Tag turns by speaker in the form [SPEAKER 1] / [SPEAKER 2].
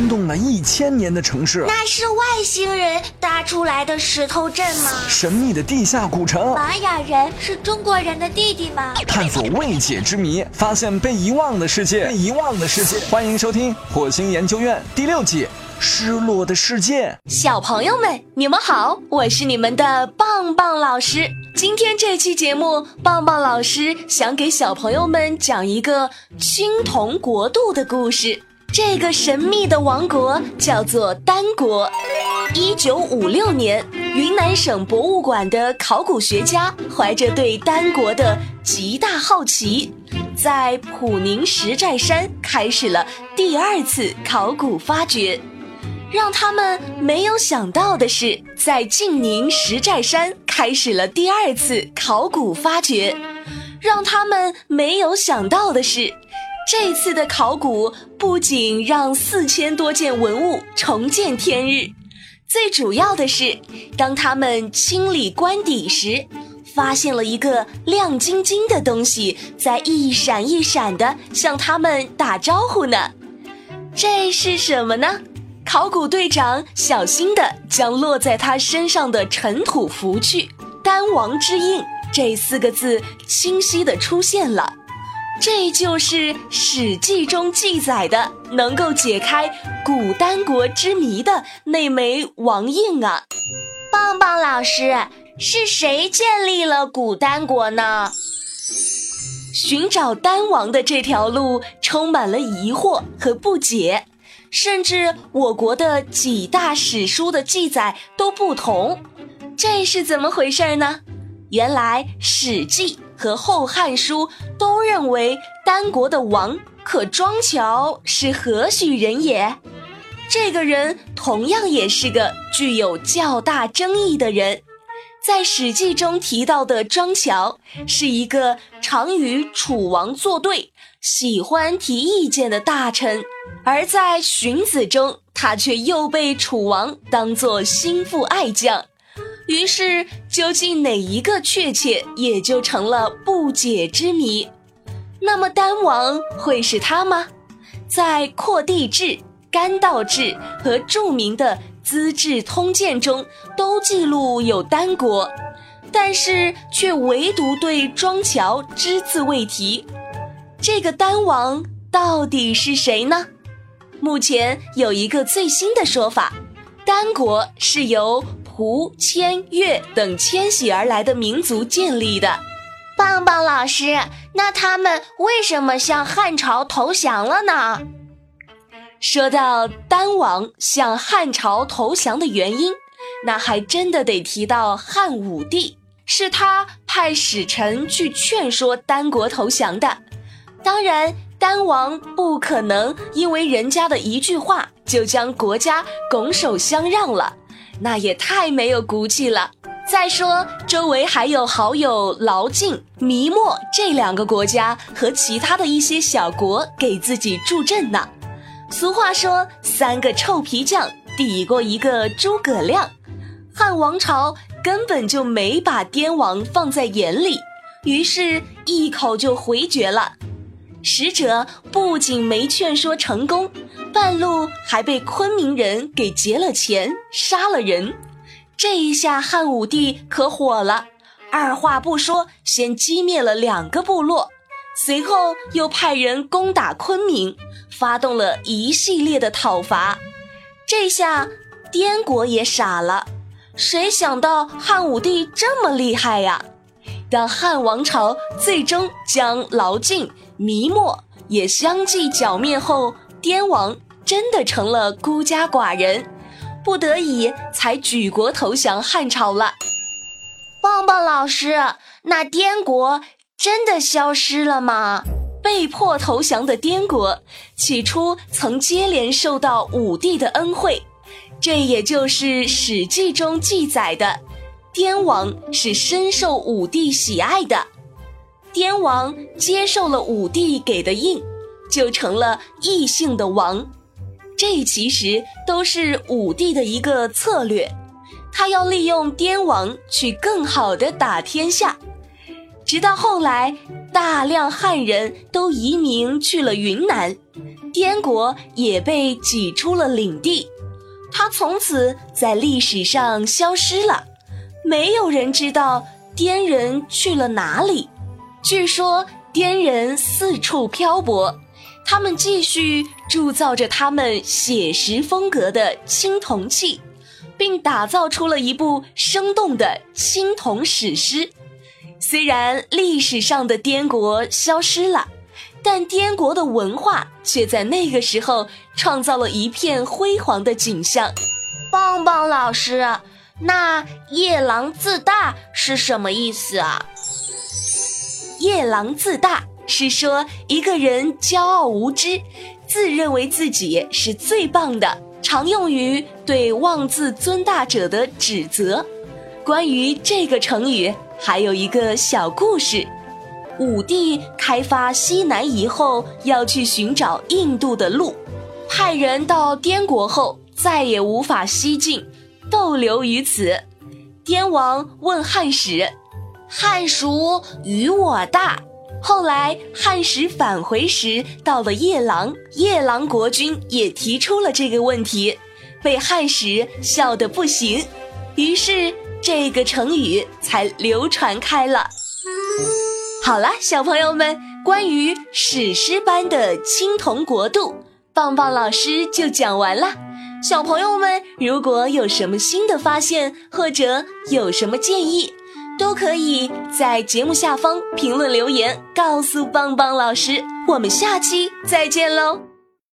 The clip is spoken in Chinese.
[SPEAKER 1] 惊动了一千年的城市。
[SPEAKER 2] 那是外星人搭出来的石头镇吗？
[SPEAKER 1] 神秘的地下古城。
[SPEAKER 2] 玛雅人是中国人的弟弟吗？
[SPEAKER 1] 探索未解之谜，发现被遗忘的世界。被遗忘的世界，欢迎收听《火星研究院》第六季。失落的世界，
[SPEAKER 3] 小朋友们，你们好，我是你们的棒棒老师。今天这期节目，棒棒老师想给小朋友们讲一个青铜国度的故事。这个神秘的王国叫做丹国。一九五六年，云南省博物馆的考古学家怀着对丹国的极大好奇，在普宁石寨山开始了第二次考古发掘。让他们没有想到的是，在晋宁石寨山开始了第二次考古发掘。让他们没有想到的是，这次的考古不仅让四千多件文物重见天日，最主要的是，当他们清理官邸时，发现了一个亮晶晶的东西在一闪一闪的向他们打招呼呢。这是什么呢？考古队长小心地将落在他身上的尘土拂去，“丹王之印”这四个字清晰地出现了。这就是《史记》中记载的能够解开古丹国之谜的那枚王印啊！
[SPEAKER 2] 棒棒老师，是谁建立了古丹国呢？
[SPEAKER 3] 寻找丹王的这条路充满了疑惑和不解。甚至我国的几大史书的记载都不同，这是怎么回事呢？原来《史记》和《后汉书》都认为丹国的王可庄乔是何许人也？这个人同样也是个具有较大争议的人。在《史记》中提到的庄乔是一个常与楚王作对。喜欢提意见的大臣，而在《荀子》中，他却又被楚王当作心腹爱将。于是，究竟哪一个确切，也就成了不解之谜。那么，丹王会是他吗？在《扩地志》《甘道志》和著名的《资治通鉴》中，都记录有丹国，但是却唯独对庄乔只字未提。这个丹王到底是谁呢？目前有一个最新的说法，丹国是由蒲、谦、越等迁徙而来的民族建立的。
[SPEAKER 2] 棒棒老师，那他们为什么向汉朝投降了呢？
[SPEAKER 3] 说到丹王向汉朝投降的原因，那还真的得提到汉武帝，是他派使臣去劝说丹国投降的。当然，丹王不可能因为人家的一句话就将国家拱手相让了，那也太没有骨气了。再说，周围还有好友劳晋、弥墨这两个国家和其他的一些小国给自己助阵呢。俗话说，三个臭皮匠抵过一个诸葛亮，汉王朝根本就没把滇王放在眼里，于是一口就回绝了。使者不仅没劝说成功，半路还被昆明人给劫了钱、杀了人。这一下汉武帝可火了，二话不说，先击灭了两个部落，随后又派人攻打昆明，发动了一系列的讨伐。这下滇国也傻了，谁想到汉武帝这么厉害呀？当汉王朝最终将劳晋。弥墨也相继剿灭后，滇王真的成了孤家寡人，不得已才举国投降汉朝了。
[SPEAKER 2] 棒棒老师，那滇国真的消失了吗？
[SPEAKER 3] 被迫投降的滇国，起初曾接连受到武帝的恩惠，这也就是《史记》中记载的，滇王是深受武帝喜爱的。滇王接受了武帝给的印，就成了异姓的王。这其实都是武帝的一个策略，他要利用滇王去更好的打天下。直到后来，大量汉人都移民去了云南，滇国也被挤出了领地，他从此在历史上消失了，没有人知道滇人去了哪里。据说滇人四处漂泊，他们继续铸造着他们写实风格的青铜器。并打造出了一部生动的青铜史诗。虽然历史上的滇国消失了，但滇国的文化却在那个时候创造了一片辉煌的景象。
[SPEAKER 2] 棒棒老师，那“夜郎自大”是什么意思啊？“
[SPEAKER 3] 夜郎自大”是说一个人骄傲无知，自认为自己是最棒的。常用于对妄自尊大者的指责。关于这个成语，还有一个小故事：武帝开发西南夷后，要去寻找印度的路，派人到滇国后，再也无法西进，逗留于此。滇王问汉使：“
[SPEAKER 2] 汉孰与我大？”
[SPEAKER 3] 后来汉使返回时，到了夜郎，夜郎国君也提出了这个问题，被汉使笑得不行，于是这个成语才流传开了。好了，小朋友们，关于史诗般的青铜国度，棒棒老师就讲完了。小朋友们，如果有什么新的发现，或者有什么建议，都可以在节目下方评论留言，告诉棒棒老师。我们下期再见喽！